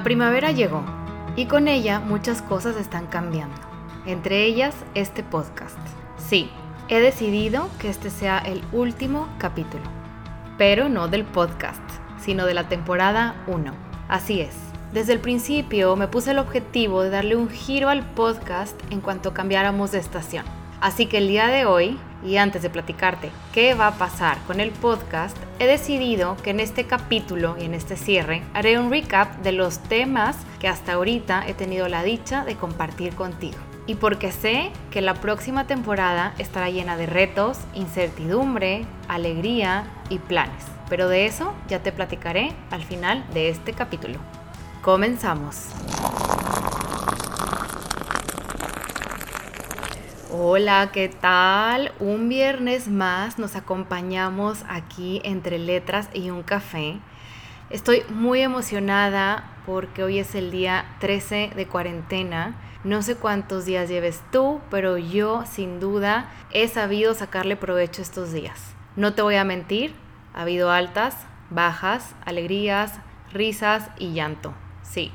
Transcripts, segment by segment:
La primavera llegó y con ella muchas cosas están cambiando, entre ellas este podcast. Sí, he decidido que este sea el último capítulo, pero no del podcast, sino de la temporada 1. Así es. Desde el principio me puse el objetivo de darle un giro al podcast en cuanto cambiáramos de estación. Así que el día de hoy y antes de platicarte qué va a pasar con el podcast, he decidido que en este capítulo y en este cierre haré un recap de los temas que hasta ahorita he tenido la dicha de compartir contigo. Y porque sé que la próxima temporada estará llena de retos, incertidumbre, alegría y planes. Pero de eso ya te platicaré al final de este capítulo. Comenzamos. Hola, ¿qué tal? Un viernes más nos acompañamos aquí entre letras y un café. Estoy muy emocionada porque hoy es el día 13 de cuarentena. No sé cuántos días lleves tú, pero yo sin duda he sabido sacarle provecho estos días. No te voy a mentir, ha habido altas, bajas, alegrías, risas y llanto. Sí,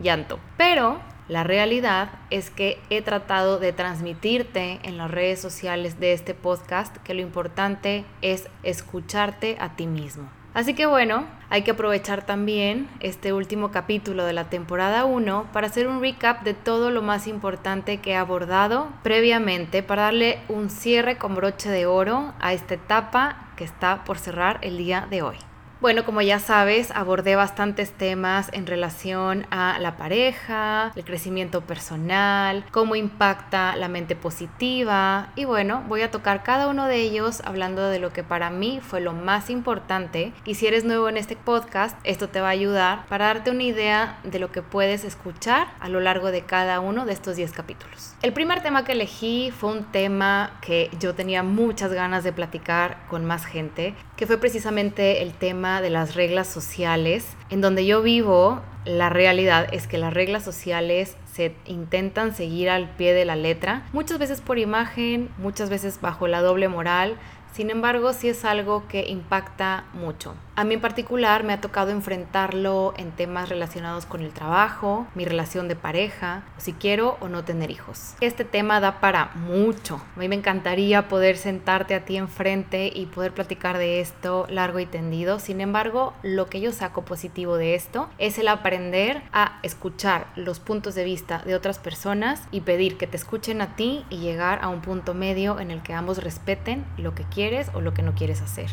llanto. Pero la realidad es que he tratado de transmitirte en las redes sociales de este podcast que lo importante es escucharte a ti mismo. Así que bueno, hay que aprovechar también este último capítulo de la temporada 1 para hacer un recap de todo lo más importante que he abordado previamente para darle un cierre con broche de oro a esta etapa que está por cerrar el día de hoy. Bueno, como ya sabes, abordé bastantes temas en relación a la pareja, el crecimiento personal, cómo impacta la mente positiva y bueno, voy a tocar cada uno de ellos hablando de lo que para mí fue lo más importante y si eres nuevo en este podcast, esto te va a ayudar para darte una idea de lo que puedes escuchar a lo largo de cada uno de estos 10 capítulos. El primer tema que elegí fue un tema que yo tenía muchas ganas de platicar con más gente, que fue precisamente el tema de las reglas sociales. En donde yo vivo, la realidad es que las reglas sociales se intentan seguir al pie de la letra, muchas veces por imagen, muchas veces bajo la doble moral, sin embargo, sí es algo que impacta mucho. A mí en particular me ha tocado enfrentarlo en temas relacionados con el trabajo, mi relación de pareja, si quiero o no tener hijos. Este tema da para mucho. A mí me encantaría poder sentarte a ti enfrente y poder platicar de esto largo y tendido. Sin embargo, lo que yo saco positivo de esto es el aprender a escuchar los puntos de vista de otras personas y pedir que te escuchen a ti y llegar a un punto medio en el que ambos respeten lo que quieren o lo que no quieres hacer.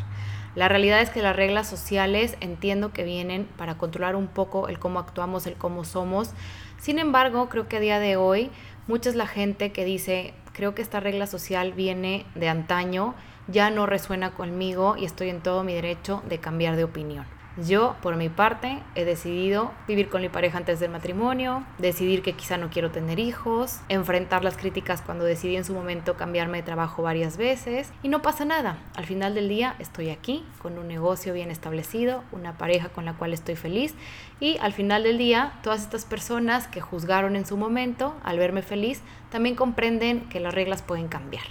La realidad es que las reglas sociales entiendo que vienen para controlar un poco el cómo actuamos, el cómo somos. Sin embargo, creo que a día de hoy mucha es la gente que dice, creo que esta regla social viene de antaño, ya no resuena conmigo y estoy en todo mi derecho de cambiar de opinión. Yo, por mi parte, he decidido vivir con mi pareja antes del matrimonio, decidir que quizá no quiero tener hijos, enfrentar las críticas cuando decidí en su momento cambiarme de trabajo varias veces y no pasa nada. Al final del día estoy aquí con un negocio bien establecido, una pareja con la cual estoy feliz y al final del día todas estas personas que juzgaron en su momento al verme feliz también comprenden que las reglas pueden cambiar.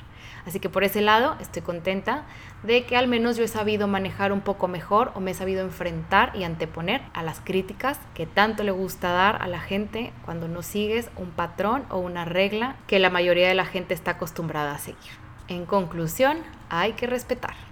Así que por ese lado estoy contenta de que al menos yo he sabido manejar un poco mejor o me he sabido enfrentar y anteponer a las críticas que tanto le gusta dar a la gente cuando no sigues un patrón o una regla que la mayoría de la gente está acostumbrada a seguir. En conclusión, hay que respetar.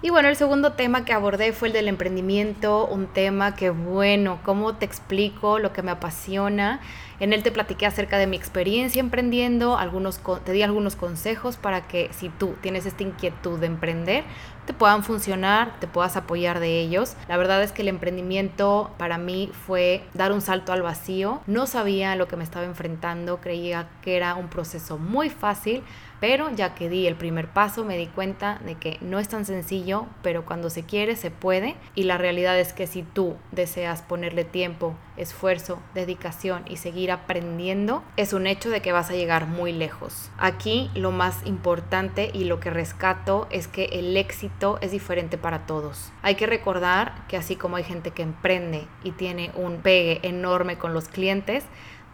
Y bueno, el segundo tema que abordé fue el del emprendimiento, un tema que bueno, ¿cómo te explico lo que me apasiona? En él te platiqué acerca de mi experiencia emprendiendo, algunos, te di algunos consejos para que si tú tienes esta inquietud de emprender, te puedan funcionar, te puedas apoyar de ellos. La verdad es que el emprendimiento para mí fue dar un salto al vacío. No sabía lo que me estaba enfrentando, creía que era un proceso muy fácil, pero ya que di el primer paso me di cuenta de que no es tan sencillo, pero cuando se quiere se puede y la realidad es que si tú deseas ponerle tiempo, esfuerzo, dedicación y seguir aprendiendo, es un hecho de que vas a llegar muy lejos. Aquí lo más importante y lo que rescato es que el éxito es diferente para todos. Hay que recordar que así como hay gente que emprende y tiene un pegue enorme con los clientes,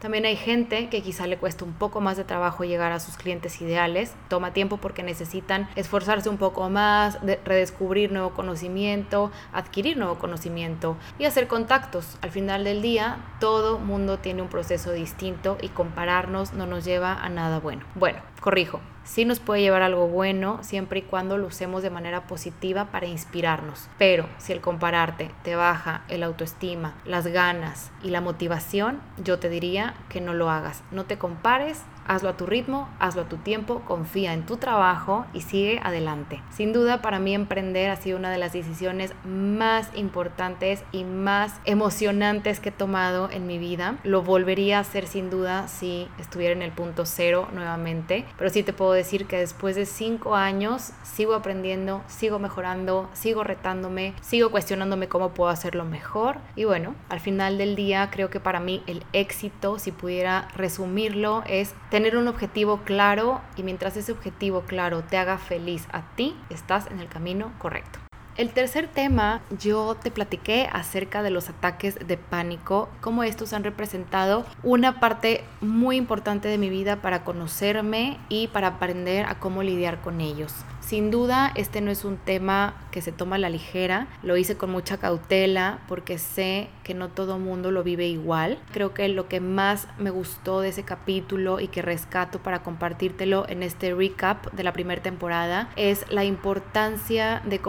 También hay gente que quizá le cuesta un poco más de trabajo llegar a sus clientes ideales, toma tiempo porque necesitan esforzarse un poco más, redescubrir nuevo conocimiento, adquirir nuevo conocimiento y hacer contactos. Al final del día, todo mundo tiene un proceso distinto y compararnos no nos lleva a nada bueno. Bueno, corrijo, sí nos puede llevar algo bueno siempre y cuando lo usemos de manera positiva para inspirarnos. Pero si el compararte te baja el autoestima, las ganas y la motivación, yo te diría que no lo hagas. No te compares, Hazlo a tu ritmo, hazlo a tu tiempo, confía en tu trabajo y sigue adelante. Sin duda, para mí emprender ha sido una de las decisiones más importantes y más emocionantes que he tomado en mi vida. Lo volvería a hacer sin duda si estuviera en el punto cero nuevamente, pero sí te puedo decir que después de cinco años sigo aprendiendo, sigo mejorando, sigo retándome, sigo cuestionándome cómo puedo hacerlo mejor y bueno, al final del día creo que para mí el éxito, si pudiera resumirlo, es tener un objetivo claro y mientras ese objetivo claro te haga feliz a ti, estás en el camino correcto. El tercer tema, yo te platiqué acerca de los ataques de pánico, cómo estos han representado una parte muy importante de mi vida para conocerme y para aprender a cómo lidiar con ellos. Sin duda, este no es un tema que se toma a la ligera, lo hice con mucha cautela porque sé que no todo mundo lo vive igual. Creo que lo que más me gustó de ese capítulo y que rescato para compartírtelo en este recap de la primera temporada es la importancia de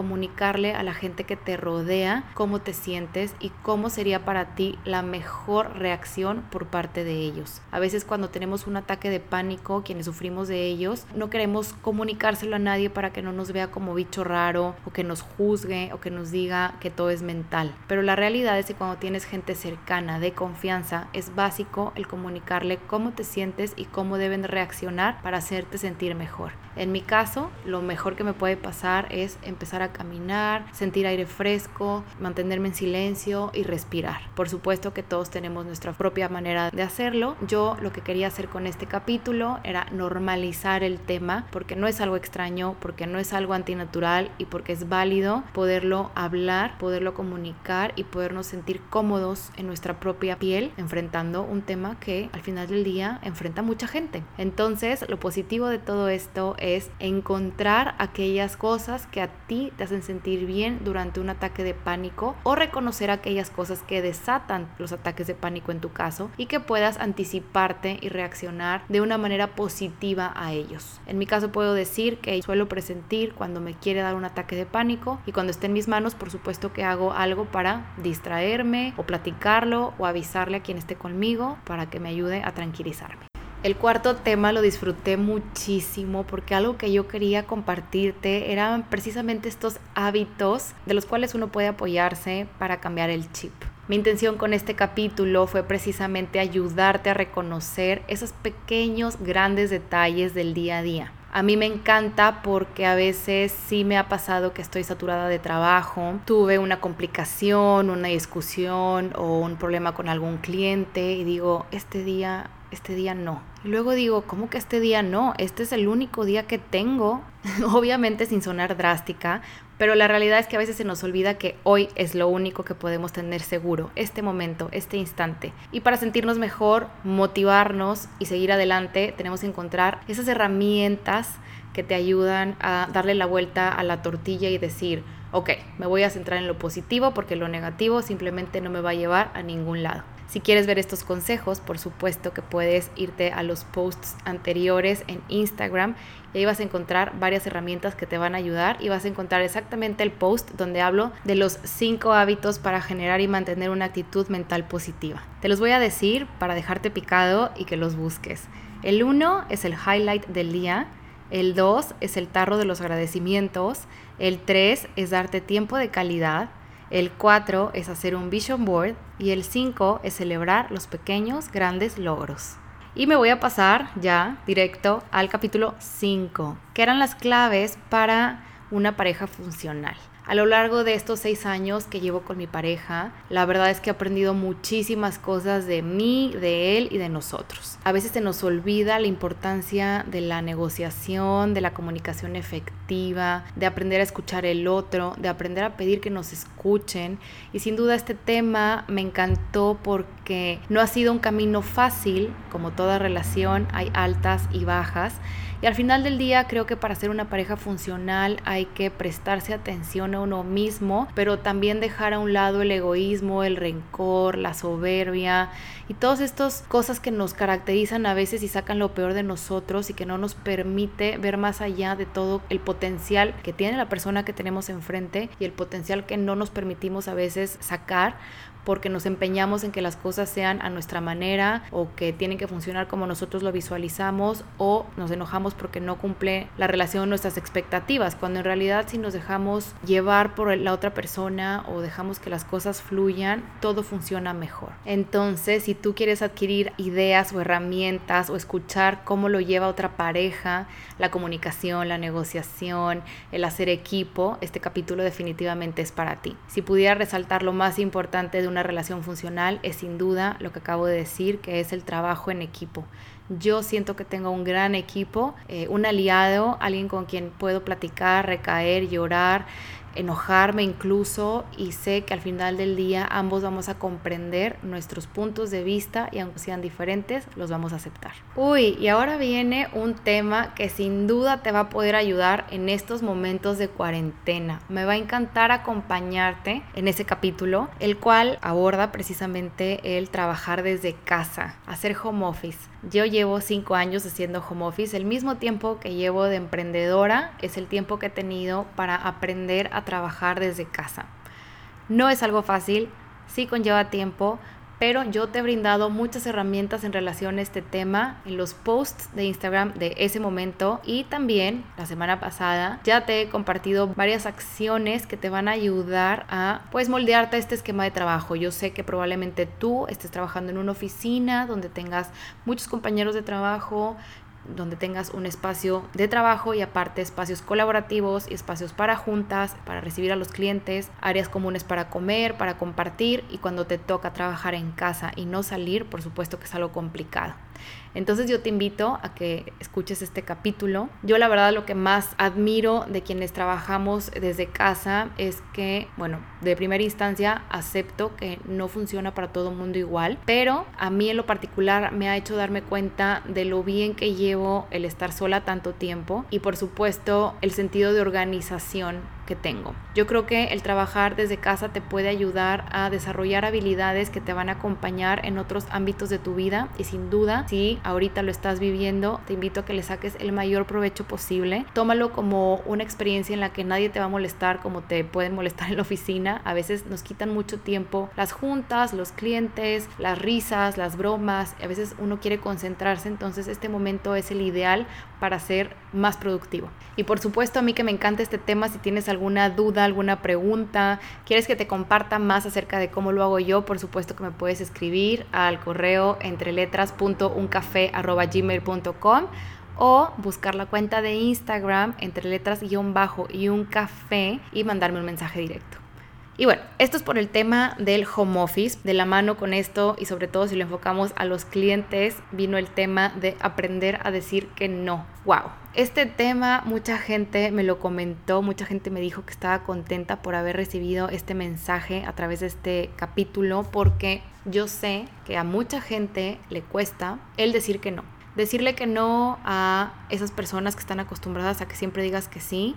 comunicarle a la gente que te rodea cómo te sientes y cómo sería para ti la mejor reacción por parte de ellos. A veces cuando tenemos un ataque de pánico, quienes sufrimos de ellos, no queremos comunicárselo a nadie para que no nos vea como bicho raro o que nos juzgue o que nos diga que todo es mental. Pero la realidad es que cuando tienes gente cercana, de confianza, es básico el comunicarle cómo te sientes y cómo deben reaccionar para hacerte sentir mejor. En mi caso, lo mejor que me puede pasar es empezar a caminar, sentir aire fresco, mantenerme en silencio y respirar. Por supuesto que todos tenemos nuestra propia manera de hacerlo. Yo lo que quería hacer con este capítulo era normalizar el tema porque no es algo extraño, porque no es algo antinatural y porque es válido poderlo hablar, poderlo comunicar y podernos sentir cómodos en nuestra propia piel enfrentando un tema que al final del día enfrenta mucha gente. Entonces, lo positivo de todo esto es encontrar aquellas cosas que a ti te hacen sentir bien durante un ataque de pánico o reconocer aquellas cosas que desatan los ataques de pánico en tu caso y que puedas anticiparte y reaccionar de una manera positiva a ellos. En mi caso puedo decir que suelo presentir cuando me quiere dar un ataque de pánico y cuando esté en mis manos por supuesto que hago algo para distraerme o platicarlo o avisarle a quien esté conmigo para que me ayude a tranquilizarme. El cuarto tema lo disfruté muchísimo porque algo que yo quería compartirte eran precisamente estos hábitos de los cuales uno puede apoyarse para cambiar el chip. Mi intención con este capítulo fue precisamente ayudarte a reconocer esos pequeños, grandes detalles del día a día. A mí me encanta porque a veces sí me ha pasado que estoy saturada de trabajo, tuve una complicación, una discusión o un problema con algún cliente y digo, este día este día no. Y luego digo, ¿cómo que este día no? Este es el único día que tengo. Obviamente sin sonar drástica, pero la realidad es que a veces se nos olvida que hoy es lo único que podemos tener seguro, este momento, este instante. Y para sentirnos mejor, motivarnos y seguir adelante, tenemos que encontrar esas herramientas que te ayudan a darle la vuelta a la tortilla y decir, ok, me voy a centrar en lo positivo porque lo negativo simplemente no me va a llevar a ningún lado. Si quieres ver estos consejos, por supuesto que puedes irte a los posts anteriores en Instagram y ahí vas a encontrar varias herramientas que te van a ayudar y vas a encontrar exactamente el post donde hablo de los cinco hábitos para generar y mantener una actitud mental positiva. Te los voy a decir para dejarte picado y que los busques. El uno es el highlight del día. El 2 es el tarro de los agradecimientos. El 3 es darte tiempo de calidad. El 4 es hacer un vision board y el 5 es celebrar los pequeños, grandes logros. Y me voy a pasar ya directo al capítulo 5, que eran las claves para una pareja funcional. A lo largo de estos seis años que llevo con mi pareja, la verdad es que he aprendido muchísimas cosas de mí, de él y de nosotros. A veces se nos olvida la importancia de la negociación, de la comunicación efectiva, de aprender a escuchar el otro, de aprender a pedir que nos escuchen. Y sin duda este tema me encantó porque no ha sido un camino fácil, como toda relación, hay altas y bajas. Y al final del día creo que para ser una pareja funcional hay que prestarse atención a uno mismo, pero también dejar a un lado el egoísmo, el rencor, la soberbia y todas estas cosas que nos caracterizan a veces y sacan lo peor de nosotros y que no nos permite ver más allá de todo el potencial que tiene la persona que tenemos enfrente y el potencial que no nos permitimos a veces sacar porque nos empeñamos en que las cosas sean a nuestra manera o que tienen que funcionar como nosotros lo visualizamos o nos enojamos porque no cumple la relación nuestras expectativas, cuando en realidad si nos dejamos llevar por la otra persona o dejamos que las cosas fluyan, todo funciona mejor. Entonces, si tú quieres adquirir ideas o herramientas o escuchar cómo lo lleva otra pareja, la comunicación, la negociación, el hacer equipo, este capítulo definitivamente es para ti. Si pudiera resaltar lo más importante de una relación funcional es sin duda lo que acabo de decir, que es el trabajo en equipo. Yo siento que tengo un gran equipo, eh, un aliado, alguien con quien puedo platicar, recaer, llorar, enojarme incluso y sé que al final del día ambos vamos a comprender nuestros puntos de vista y aunque sean diferentes, los vamos a aceptar. Uy, y ahora viene un tema que sin duda te va a poder ayudar en estos momentos de cuarentena. Me va a encantar acompañarte en ese capítulo, el cual aborda precisamente el trabajar desde casa, hacer home office. Yo llevo cinco años haciendo home office, el mismo tiempo que llevo de emprendedora es el tiempo que he tenido para aprender trabajar desde casa. No es algo fácil, sí conlleva tiempo, pero yo te he brindado muchas herramientas en relación a este tema en los posts de Instagram de ese momento y también la semana pasada ya te he compartido varias acciones que te van a ayudar a pues moldearte este esquema de trabajo. Yo sé que probablemente tú estés trabajando en una oficina donde tengas muchos compañeros de trabajo, donde tengas un espacio de trabajo y aparte espacios colaborativos y espacios para juntas, para recibir a los clientes, áreas comunes para comer, para compartir y cuando te toca trabajar en casa y no salir, por supuesto que es algo complicado. Entonces yo te invito a que escuches este capítulo. Yo la verdad lo que más admiro de quienes trabajamos desde casa es que, bueno, de primera instancia acepto que no funciona para todo el mundo igual, pero a mí en lo particular me ha hecho darme cuenta de lo bien que llevo el estar sola tanto tiempo y por supuesto el sentido de organización que tengo. Yo creo que el trabajar desde casa te puede ayudar a desarrollar habilidades que te van a acompañar en otros ámbitos de tu vida y sin duda si ahorita lo estás viviendo te invito a que le saques el mayor provecho posible. Tómalo como una experiencia en la que nadie te va a molestar como te pueden molestar en la oficina. A veces nos quitan mucho tiempo las juntas, los clientes, las risas, las bromas. A veces uno quiere concentrarse, entonces este momento es el ideal para ser más productivo. Y por supuesto a mí que me encanta este tema, si tienes alguna duda, alguna pregunta, quieres que te comparta más acerca de cómo lo hago yo, por supuesto que me puedes escribir al correo entreletras.uncafé.gmail.com o buscar la cuenta de Instagram entre letras guion bajo y un café y mandarme un mensaje directo. Y bueno, esto es por el tema del home office. De la mano con esto y sobre todo si lo enfocamos a los clientes, vino el tema de aprender a decir que no. ¡Wow! Este tema mucha gente me lo comentó, mucha gente me dijo que estaba contenta por haber recibido este mensaje a través de este capítulo porque yo sé que a mucha gente le cuesta el decir que no. Decirle que no a esas personas que están acostumbradas a que siempre digas que sí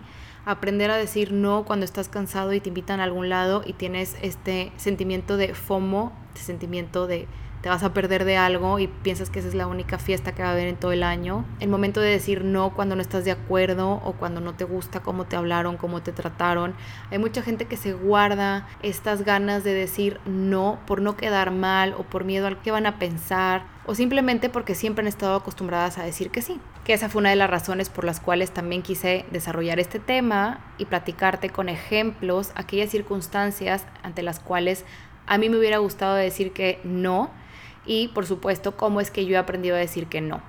aprender a decir no cuando estás cansado y te invitan a algún lado y tienes este sentimiento de FOMO, este sentimiento de te vas a perder de algo y piensas que esa es la única fiesta que va a haber en todo el año. El momento de decir no cuando no estás de acuerdo o cuando no te gusta cómo te hablaron, cómo te trataron. Hay mucha gente que se guarda estas ganas de decir no por no quedar mal o por miedo al que van a pensar o simplemente porque siempre han estado acostumbradas a decir que sí. Que esa fue una de las razones por las cuales también quise desarrollar este tema y platicarte con ejemplos, aquellas circunstancias ante las cuales a mí me hubiera gustado decir que no y por supuesto cómo es que yo he aprendido a decir que no.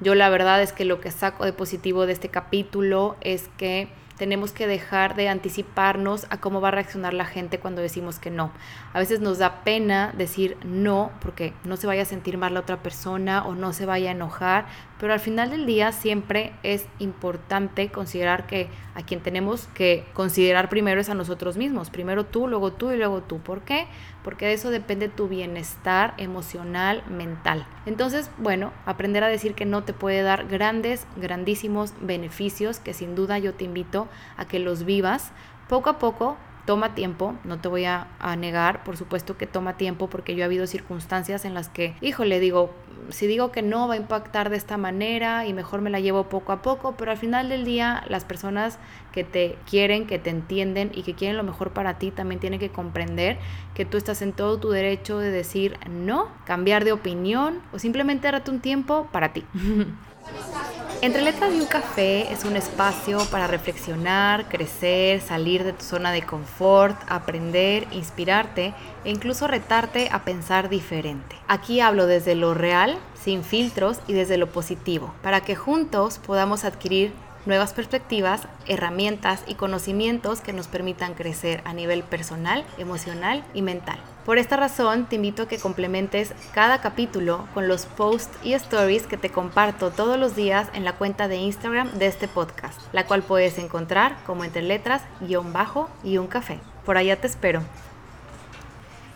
Yo la verdad es que lo que saco de positivo de este capítulo es que tenemos que dejar de anticiparnos a cómo va a reaccionar la gente cuando decimos que no. A veces nos da pena decir no porque no se vaya a sentir mal la otra persona o no se vaya a enojar, pero al final del día siempre es importante considerar que a quien tenemos que considerar primero es a nosotros mismos. Primero tú, luego tú y luego tú. ¿Por qué? Porque de eso depende tu bienestar emocional, mental. Entonces, bueno, aprender a decir que no te puede dar grandes, grandísimos beneficios que sin duda yo te invito a que los vivas poco a poco toma tiempo, no te voy a, negar, por supuesto que toma tiempo porque yo he habido circunstancias en las que, híjole, digo, si digo que no va a impactar de esta manera y mejor me la llevo poco a poco, pero al final del día las personas que te quieren, que te entienden y que quieren lo mejor para ti también tienen que comprender que tú estás en todo tu derecho de decir no, cambiar de opinión o simplemente darte un tiempo para ti. Entre letras y un café es un espacio para reflexionar, crecer, salir de tu zona de confort, aprender, inspirarte e incluso retarte a pensar diferente. Aquí hablo desde lo real, sin filtros y desde lo positivo, para que juntos podamos adquirir nuevas perspectivas, herramientas y conocimientos que nos permitan crecer a nivel personal, emocional y mental. Por esta razón, te invito a que complementes cada capítulo con los posts y stories que te comparto todos los días en la cuenta de Instagram de este podcast, la cual puedes encontrar como entre letras, guion bajo y un café. Por allá te espero.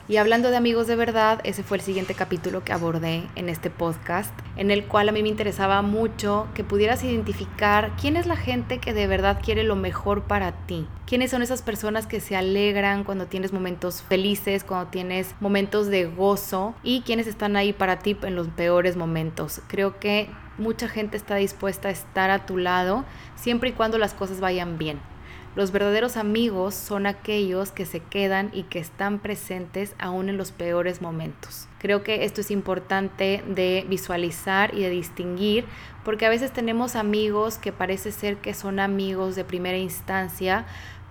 Y hablando de amigos de verdad, ese fue el siguiente capítulo que abordé en este podcast, en el cual a mí me interesaba mucho que pudieras identificar quién es la gente que de verdad quiere lo mejor para ti. ¿Quiénes son esas personas que se alegran cuando tienes momentos felices, cuando tienes momentos de gozo y quiénes están ahí para ti en los peores momentos? Creo que mucha gente está dispuesta a estar a tu lado siempre y cuando las cosas vayan bien. Los verdaderos amigos son aquellos que se quedan y que están presentes aún en los peores momentos. Creo que esto es importante de visualizar y de distinguir porque a veces tenemos amigos que parece ser que son amigos de primera instancia,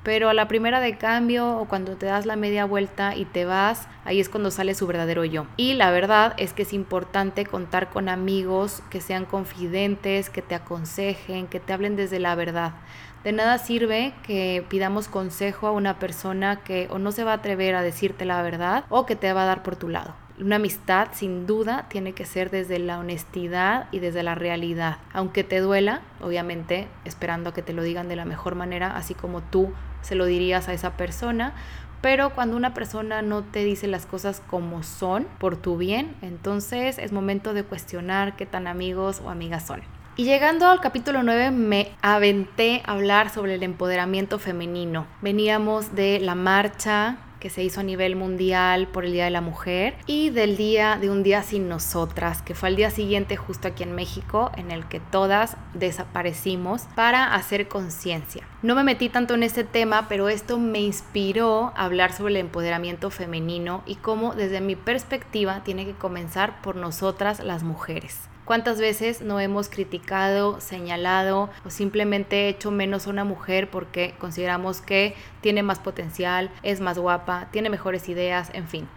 pero a la primera de cambio o cuando te das la media vuelta y te vas, ahí es cuando sale su verdadero yo. Y la verdad es que es importante contar con amigos que sean confidentes, que te aconsejen, que te hablen desde la verdad. De nada sirve que pidamos consejo a una persona que o no se va a atrever a decirte la verdad o que te va a dar por tu lado. Una amistad sin duda tiene que ser desde la honestidad y desde la realidad. Aunque te duela, obviamente esperando a que te lo digan de la mejor manera, así como tú se lo dirías a esa persona, pero cuando una persona no te dice las cosas como son, por tu bien, entonces es momento de cuestionar qué tan amigos o amigas son. Y llegando al capítulo 9 me aventé a hablar sobre el empoderamiento femenino. Veníamos de la marcha que se hizo a nivel mundial por el Día de la Mujer y del día de un día sin nosotras, que fue el día siguiente justo aquí en México, en el que todas desaparecimos para hacer conciencia. No me metí tanto en este tema, pero esto me inspiró a hablar sobre el empoderamiento femenino y cómo desde mi perspectiva tiene que comenzar por nosotras las mujeres. ¿Cuántas veces no hemos criticado, señalado o simplemente hecho menos a una mujer porque consideramos que tiene más potencial, es más guapa, tiene mejores ideas, en fin?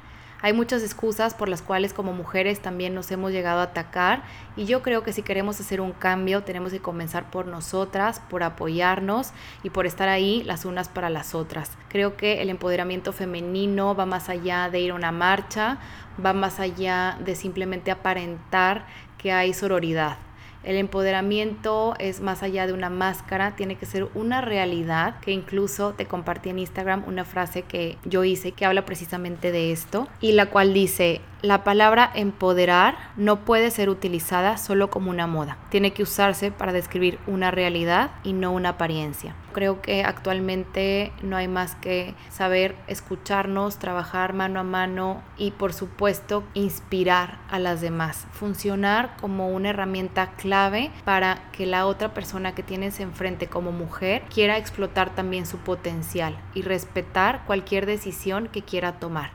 Hay muchas excusas por las cuales como mujeres también nos hemos llegado a atacar y yo creo que si queremos hacer un cambio tenemos que comenzar por nosotras, por apoyarnos y por estar ahí las unas para las otras. Creo que el empoderamiento femenino va más allá de ir a una marcha, va más allá de simplemente aparentar que hay sororidad. El empoderamiento es más allá de una máscara, tiene que ser una realidad, que incluso te compartí en Instagram una frase que yo hice que habla precisamente de esto y la cual dice, la palabra empoderar no puede ser utilizada solo como una moda. Tiene que usarse para describir una realidad y no una apariencia. Creo que actualmente no hay más que saber escucharnos, trabajar mano a mano y por supuesto inspirar a las demás. Funcionar como una herramienta clave para que la otra persona que tienes enfrente como mujer quiera explotar también su potencial y respetar cualquier decisión que quiera tomar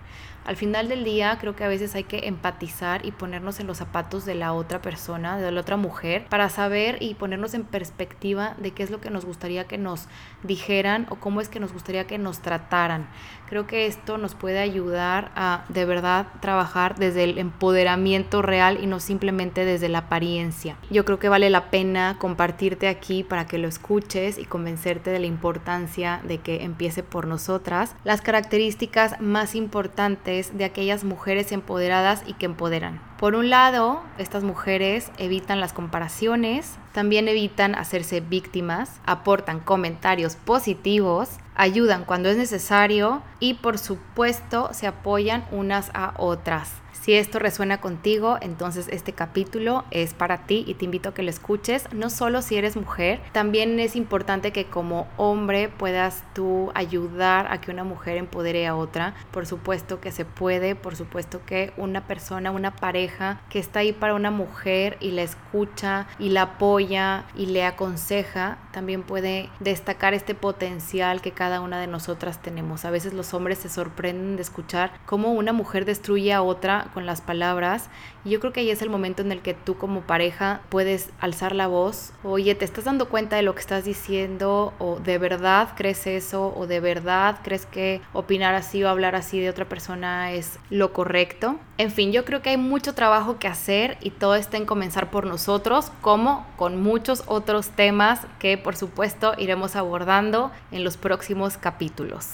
Al final del día creo que a veces hay que empatizar y ponernos en los zapatos de la otra persona, de la otra mujer, para saber y ponernos en perspectiva de qué es lo que nos gustaría que nos dijeran o cómo es que nos gustaría que nos trataran. Creo que esto nos puede ayudar a de verdad trabajar desde el empoderamiento real y no simplemente desde la apariencia. Yo creo que vale la pena compartirte aquí para que lo escuches y convencerte de la importancia de que empiece por nosotras. Las características más importantes de aquellas mujeres empoderadas y que empoderan. Por un lado, estas mujeres evitan las comparaciones, también evitan hacerse víctimas, aportan comentarios positivos, ayudan cuando es necesario y por supuesto se apoyan unas a otras. Si esto resuena contigo, entonces este capítulo es para ti y te invito a que lo escuches, no solo si eres mujer, también es importante que como hombre puedas tú ayudar a que una mujer empodere a otra. Por supuesto que se puede, por supuesto que una persona, una pareja que está ahí para una mujer y la escucha y la apoya y le aconseja, también puede destacar este potencial que cada una de nosotras tenemos. A veces los hombres se sorprenden de escuchar cómo una mujer destruye a otra las palabras. Y yo creo que ahí es el momento en el que tú como pareja puedes alzar la voz. Oye, ¿te estás dando cuenta de lo que estás diciendo? ¿O de verdad crees eso? ¿O de verdad crees que opinar así o hablar así de otra persona es lo correcto? En fin, yo creo que hay mucho trabajo que hacer y todo está en comenzar por nosotros, como con muchos otros temas que por supuesto iremos abordando en los próximos capítulos.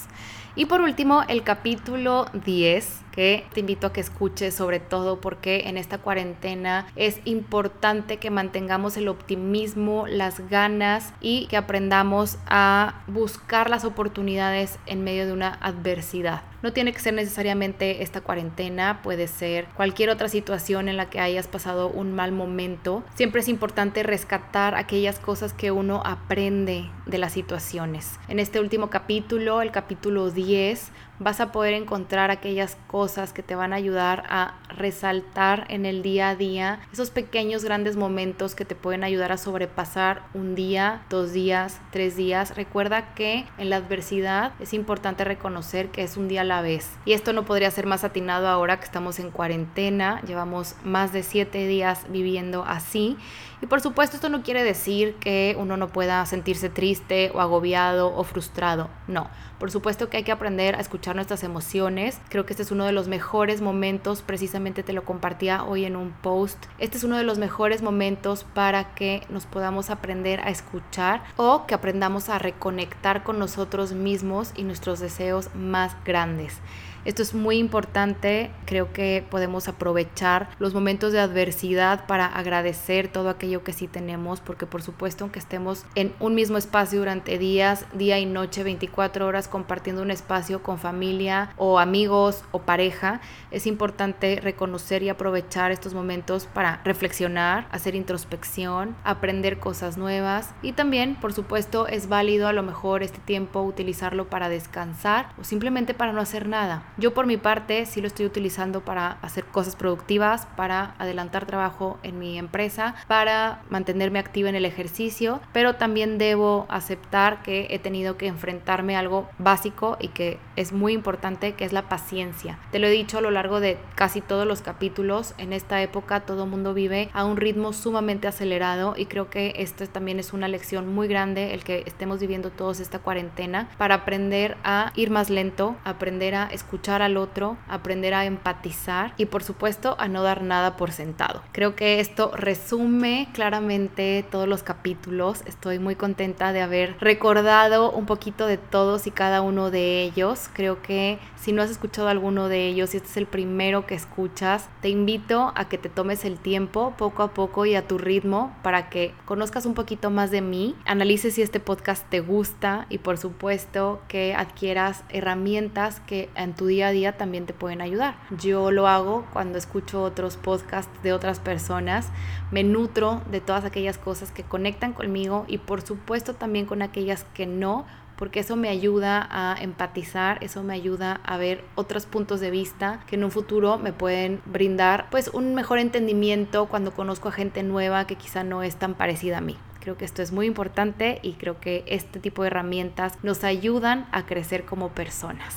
Y por último, el capítulo 10 que te invito a que escuches sobre todo porque en esta cuarentena es importante que mantengamos el optimismo, las ganas y que aprendamos a buscar las oportunidades en medio de una adversidad. No tiene que ser necesariamente esta cuarentena, puede ser cualquier otra situación en la que hayas pasado un mal momento. Siempre es importante rescatar aquellas cosas que uno aprende de las situaciones. En este último capítulo, el capítulo 10, vas a poder encontrar aquellas cosas que te van a ayudar a resaltar en el día a día esos pequeños grandes momentos que te pueden ayudar a sobrepasar un día, dos días, tres días. Recuerda que en la adversidad es importante reconocer que es un día a la vez y esto no podría ser más atinado ahora que estamos en cuarentena, llevamos más de siete días viviendo así y por supuesto esto no quiere decir que uno no pueda sentirse triste o agobiado o frustrado, no. Por supuesto que hay que aprender a escuchar nuestras emociones. Creo que este es uno de los mejores momentos, precisamente te lo compartía hoy en un post. Este es uno de los mejores momentos para que nos podamos aprender a escuchar o que aprendamos a reconectar con nosotros mismos y nuestros deseos más grandes. Esto es muy importante, creo que podemos aprovechar los momentos de adversidad para agradecer todo aquello que sí tenemos, porque por supuesto aunque estemos en un mismo espacio durante días, día y noche, 24 horas compartiendo un espacio con familia o amigos o pareja, es importante reconocer y aprovechar estos momentos para reflexionar, hacer introspección, aprender cosas nuevas y también, por supuesto, es válido a lo mejor este tiempo utilizarlo para descansar o simplemente para no hacer nada. Yo por mi parte sí lo estoy utilizando para hacer cosas productivas, para adelantar trabajo en mi empresa, para mantenerme activa en el ejercicio, pero también debo aceptar que he tenido que enfrentarme a algo básico y que es muy importante, que es la paciencia. Te lo he dicho a lo largo de casi todos los capítulos, en esta época todo mundo vive a un ritmo sumamente acelerado y creo que esto también es una lección muy grande el que estemos viviendo todos esta cuarentena para aprender a ir más lento, aprender a escuchar al otro, aprender a empatizar y por supuesto a no dar nada por sentado. Creo que esto resume claramente todos los capítulos. Estoy muy contenta de haber recordado un poquito de todos y cada uno de ellos. Creo que si no has escuchado alguno de ellos y este es el primero que escuchas, te invito a que te tomes el tiempo poco a poco y a tu ritmo para que conozcas un poquito más de mí, analices si este podcast te gusta y por supuesto que adquieras herramientas que en tu día día a día también te pueden ayudar. Yo lo hago cuando escucho otros podcasts de otras personas, me nutro de todas aquellas cosas que conectan conmigo y por supuesto también con aquellas que no, porque eso me ayuda a empatizar, eso me ayuda a ver otros puntos de vista que en un futuro me pueden brindar pues un mejor entendimiento cuando conozco a gente nueva que quizá no es tan parecida a mí. Creo que esto es muy importante y creo que este tipo de herramientas nos ayudan a crecer como personas.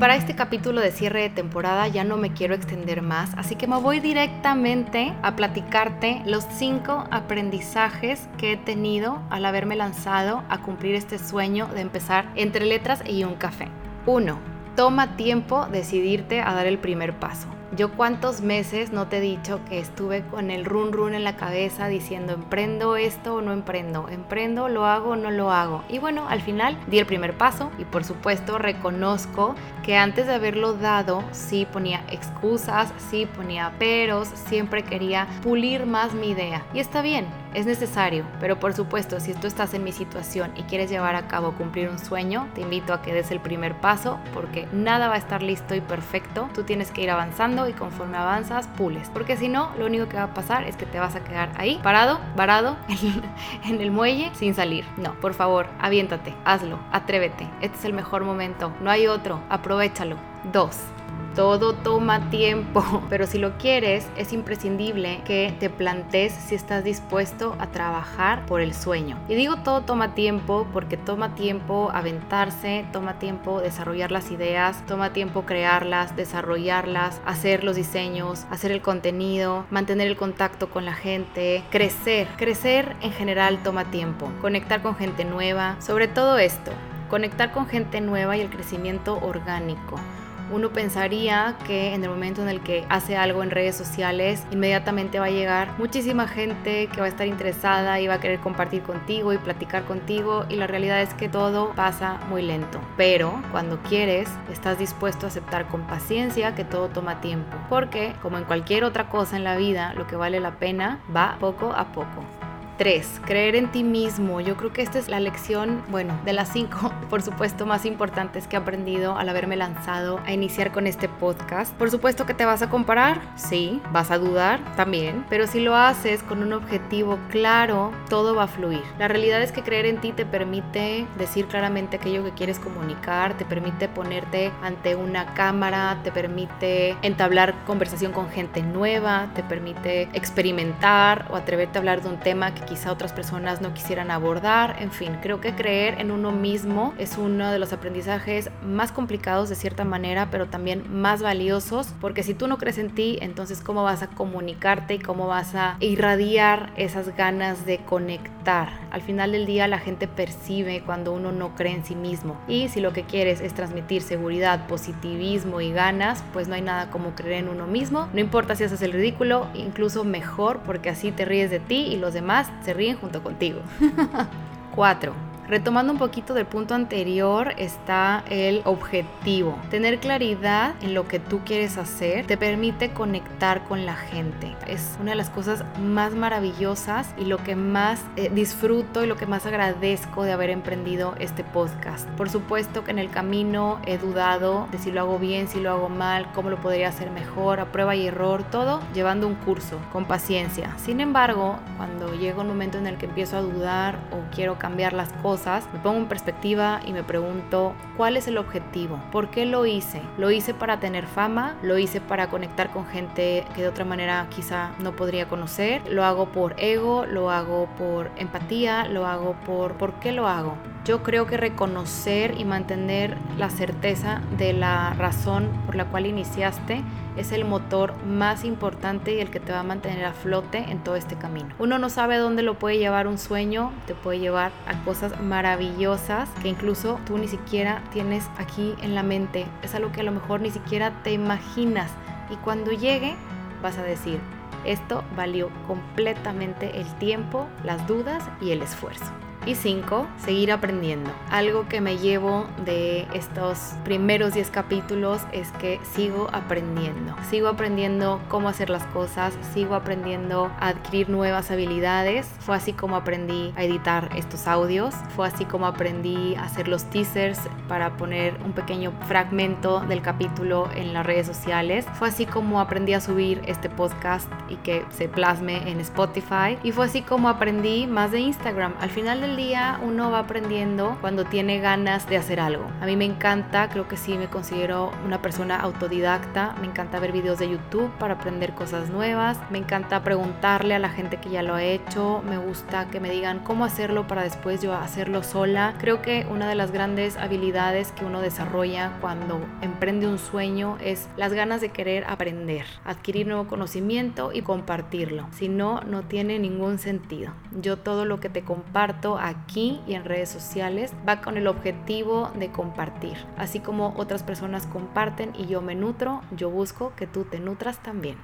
Para este capítulo de cierre de temporada ya no me quiero extender más, así que me voy directamente a platicarte los cinco aprendizajes que he tenido al haberme lanzado a cumplir este sueño de empezar entre letras y un café. 1. Toma tiempo decidirte a dar el primer paso. Yo cuántos meses no te he dicho que estuve con el run run en la cabeza diciendo emprendo esto o no emprendo, emprendo, lo hago o no lo hago. Y bueno, al final di el primer paso y por supuesto reconozco que antes de haberlo dado sí ponía excusas, sí ponía peros, siempre quería pulir más mi idea. Y está bien, es necesario, pero por supuesto, si tú estás en mi situación y quieres llevar a cabo cumplir un sueño, te invito a que des el primer paso porque nada va a estar listo y perfecto. Tú tienes que ir avanzando y conforme avanzas, pules. Porque si no, lo único que va a pasar es que te vas a quedar ahí, parado, varado, en el muelle, sin salir. No, por favor, aviéntate, hazlo, atrévete. Este es el mejor momento, no hay otro, aprovechalo. Dos, todo toma tiempo, pero si lo quieres, es imprescindible que te plantees si estás dispuesto a trabajar por el sueño. Y digo todo toma tiempo porque toma tiempo aventarse, toma tiempo desarrollar las ideas, toma tiempo crearlas, desarrollarlas, hacer los diseños, hacer el contenido, mantener el contacto con la gente, crecer. Crecer en general toma tiempo. Conectar con gente nueva, sobre todo esto, conectar con gente nueva y el crecimiento orgánico uno pensaría que en el momento en el que hace algo en redes sociales, inmediatamente va a llegar muchísima gente que va a estar interesada y va a querer compartir contigo y platicar contigo y la realidad es que todo pasa muy lento. Pero cuando quieres, estás dispuesto a aceptar con paciencia que todo toma tiempo. Porque, como en cualquier otra cosa en la vida, lo que vale la pena va poco a poco. 3. Creer en ti mismo. Yo creo que esta es la lección, bueno, de las 5, por supuesto, más importantes que he aprendido al haberme lanzado a iniciar con este podcast. Por supuesto que te vas a comparar, sí, vas a dudar también, pero si lo haces con un objetivo claro, todo va a fluir. La realidad es que creer en ti te permite decir claramente aquello que quieres comunicar, te permite ponerte ante una cámara, te permite entablar conversación con gente nueva, te permite experimentar o atreverte a hablar de un tema que quizá otras personas no quisieran abordar. En fin, creo que creer en uno mismo es uno de los aprendizajes más complicados de cierta manera, pero también más valiosos, porque si tú no crees en ti, entonces cómo vas a comunicarte y cómo vas a irradiar esas ganas de conectar. Al final del día la gente percibe cuando uno no cree en sí mismo. Y si lo que quieres es transmitir seguridad, positivismo y ganas, pues no hay nada como creer en uno mismo. No importa si haces el ridículo, incluso mejor, porque así te ríes de ti y los demás se ríen junto contigo. 4. Retomando un poquito del punto anterior está el objetivo. Tener claridad en lo que tú quieres hacer te permite conectar con la gente. Es una de las cosas más maravillosas y lo que más eh, disfruto y lo que más agradezco de haber emprendido este podcast. Por supuesto que en el camino he dudado de si lo hago bien, si lo hago mal, cómo lo podría hacer mejor, a prueba y error, todo llevando un curso con paciencia. Sin embargo, cuando llega un momento en el que empiezo a dudar o quiero cambiar las cosas, me pongo en perspectiva y me pregunto cuál es el objetivo, por qué lo hice. Lo hice para tener fama, lo hice para conectar con gente que de otra manera quizá no podría conocer, lo hago por ego, lo hago por empatía, lo hago por por qué lo hago. Yo creo que reconocer y mantener la certeza de la razón por la cual iniciaste es el motor más importante y el que te va a mantener a flote en todo este camino. Uno no sabe dónde lo puede llevar un sueño, te puede llevar a cosas maravillosas que incluso tú ni siquiera tienes aquí en la mente. Es algo que a lo mejor ni siquiera te imaginas y cuando llegue vas a decir, esto valió completamente el tiempo, las dudas y el esfuerzo. Y cinco, seguir aprendiendo. Algo que me llevo de estos primeros 10 capítulos es que sigo aprendiendo. Sigo aprendiendo cómo hacer las cosas, sigo aprendiendo a adquirir nuevas habilidades. Fue así como aprendí a editar estos audios, fue así como aprendí a hacer los teasers para poner un pequeño fragmento del capítulo en las redes sociales. Fue así como aprendí a subir este podcast y que se plasme en Spotify. Y fue así como aprendí más de Instagram. Al final del del día uno va aprendiendo cuando tiene ganas de hacer algo. A mí me encanta, creo que sí me considero una persona autodidacta, me encanta ver videos de YouTube para aprender cosas nuevas, me encanta preguntarle a la gente que ya lo ha hecho, me gusta que me digan cómo hacerlo para después yo hacerlo sola. Creo que una de las grandes habilidades que uno desarrolla cuando emprende un sueño es las ganas de querer aprender, adquirir nuevo conocimiento y compartirlo. Si no, no tiene ningún sentido. Yo todo lo que te comparto aquí y en redes sociales va con el objetivo de compartir. Así como otras personas comparten y yo me nutro, yo busco que tú te nutras también.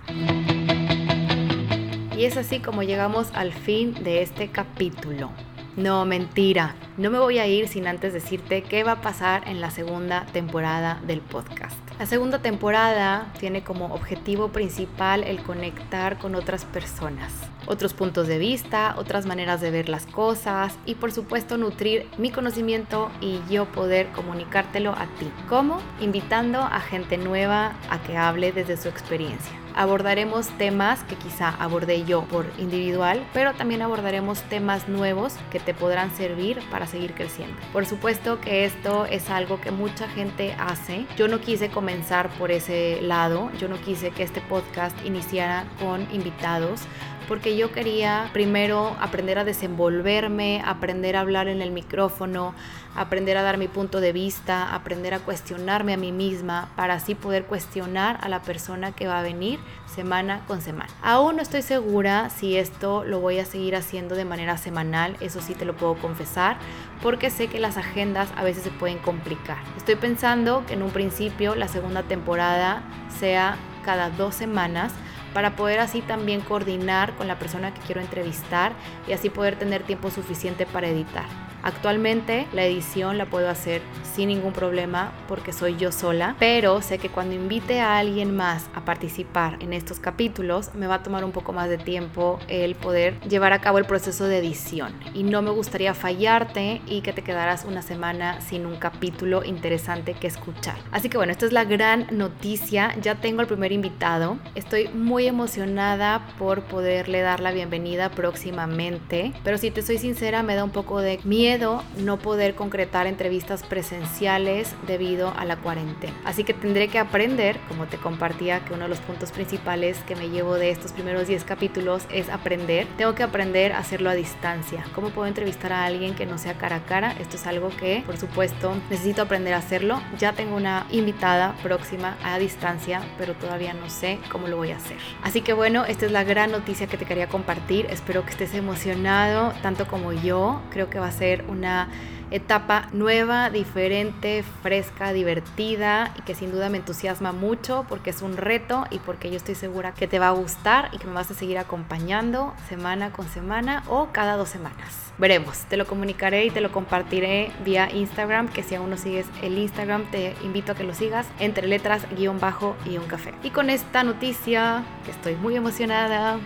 Y es así como llegamos al fin de este capítulo. No, mentira. No me voy a ir sin antes decirte qué va a pasar en la segunda temporada del podcast. La segunda temporada tiene como objetivo principal el conectar con otras personas, otros puntos de vista, otras maneras de ver las cosas y por supuesto nutrir mi conocimiento y yo poder comunicártelo a ti. ¿Cómo? Invitando a gente nueva a que hable desde su experiencia abordaremos temas que quizá abordé yo por individual, pero también abordaremos temas nuevos que te podrán servir para seguir creciendo. Por supuesto que esto es algo que mucha gente hace. Yo no quise comenzar por ese lado, yo no quise que este podcast iniciara con invitados porque yo quería primero aprender a desenvolverme, aprender a hablar en el micrófono, aprender a dar mi punto de vista, aprender a cuestionarme a mí misma para así poder cuestionar a la persona que va a venir semana con semana. Aún no estoy segura si esto lo voy a seguir haciendo de manera semanal, eso sí te lo puedo confesar, porque sé que las agendas a veces se pueden complicar. Estoy pensando que en un principio la segunda temporada sea cada dos semanas para poder así también coordinar con la persona que quiero entrevistar y así poder tener tiempo suficiente para editar. Actualmente la edición la puedo hacer sin ningún problema porque soy yo sola, pero sé que cuando invite a alguien más a participar en estos capítulos me va a tomar un poco más de tiempo el poder llevar a cabo el proceso de edición. Y no me gustaría fallarte y que te quedaras una semana sin un capítulo interesante que escuchar. Así que bueno, esta es la gran noticia, ya tengo el primer invitado, estoy muy emocionada por poderle dar la bienvenida próximamente, pero si te soy sincera me da un poco de miedo no poder concretar entrevistas presenciales debido a la cuarentena. Así que tendré que aprender, como te compartía, que uno de los puntos principales que me llevo de estos primeros 10 capítulos es aprender. Tengo que aprender a hacerlo a distancia. ¿Cómo puedo entrevistar a alguien que no sea cara a cara? Esto es algo que, por supuesto, necesito aprender a hacerlo. Ya tengo una invitada próxima a distancia, pero todavía no sé cómo lo voy a hacer. Así que bueno, esta es la gran noticia que te quería compartir. Espero que estés emocionado, tanto como yo. Creo que va a ser una etapa nueva, diferente, fresca, divertida y que sin duda me entusiasma mucho porque es un reto y porque yo estoy segura que te va a gustar y que me vas a seguir acompañando semana con semana o cada dos semanas. Veremos, te lo comunicaré y te lo compartiré vía Instagram, que si aún no sigues el Instagram te invito a que lo sigas entre letras guion bajo y un café. Y con esta noticia, que estoy muy emocionada,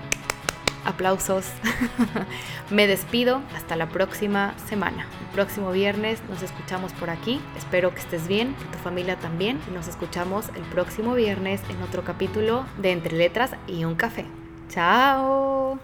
aplausos. Me despido hasta la próxima semana. El próximo viernes nos escuchamos por aquí. Espero que estés bien, que tu familia también. Nos escuchamos el próximo viernes en otro capítulo de Entre Letras y un Café. Chao.